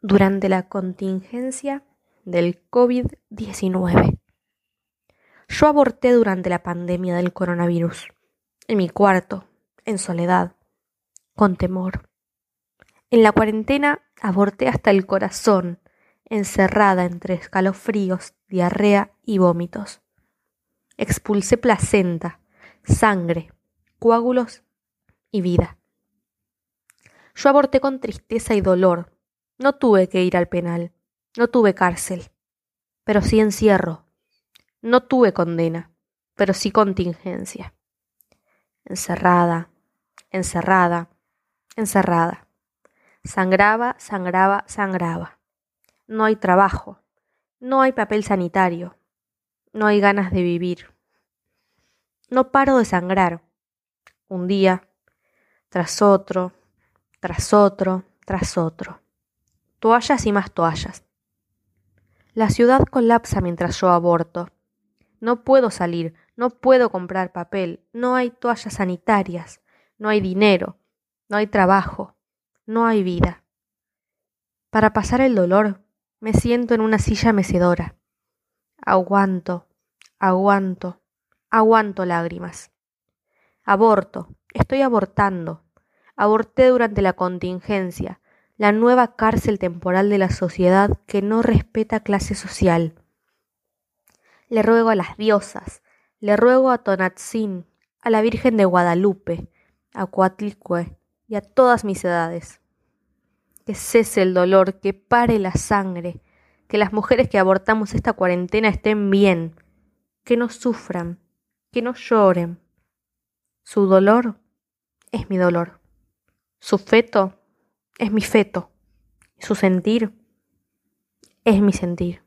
durante la contingencia del COVID-19. Yo aborté durante la pandemia del coronavirus, en mi cuarto, en soledad, con temor. En la cuarentena aborté hasta el corazón, encerrada entre escalofríos, diarrea y vómitos. Expulsé placenta, sangre, coágulos y vida. Yo aborté con tristeza y dolor. No tuve que ir al penal, no tuve cárcel, pero sí encierro. No tuve condena, pero sí contingencia. Encerrada, encerrada, encerrada. Sangraba, sangraba, sangraba. No hay trabajo, no hay papel sanitario, no hay ganas de vivir. No paro de sangrar. Un día, tras otro, tras otro, tras otro. Toallas y más toallas. La ciudad colapsa mientras yo aborto. No puedo salir, no puedo comprar papel, no hay toallas sanitarias, no hay dinero, no hay trabajo, no hay vida. Para pasar el dolor, me siento en una silla mecedora. Aguanto, aguanto, aguanto lágrimas. Aborto, estoy abortando. Aborté durante la contingencia, la nueva cárcel temporal de la sociedad que no respeta clase social. Le ruego a las diosas, le ruego a Tonatzin, a la Virgen de Guadalupe, a Coatlicue y a todas mis edades. Que cese el dolor, que pare la sangre, que las mujeres que abortamos esta cuarentena estén bien, que no sufran, que no lloren. Su dolor es mi dolor. Su feto es mi feto. Su sentir es mi sentir.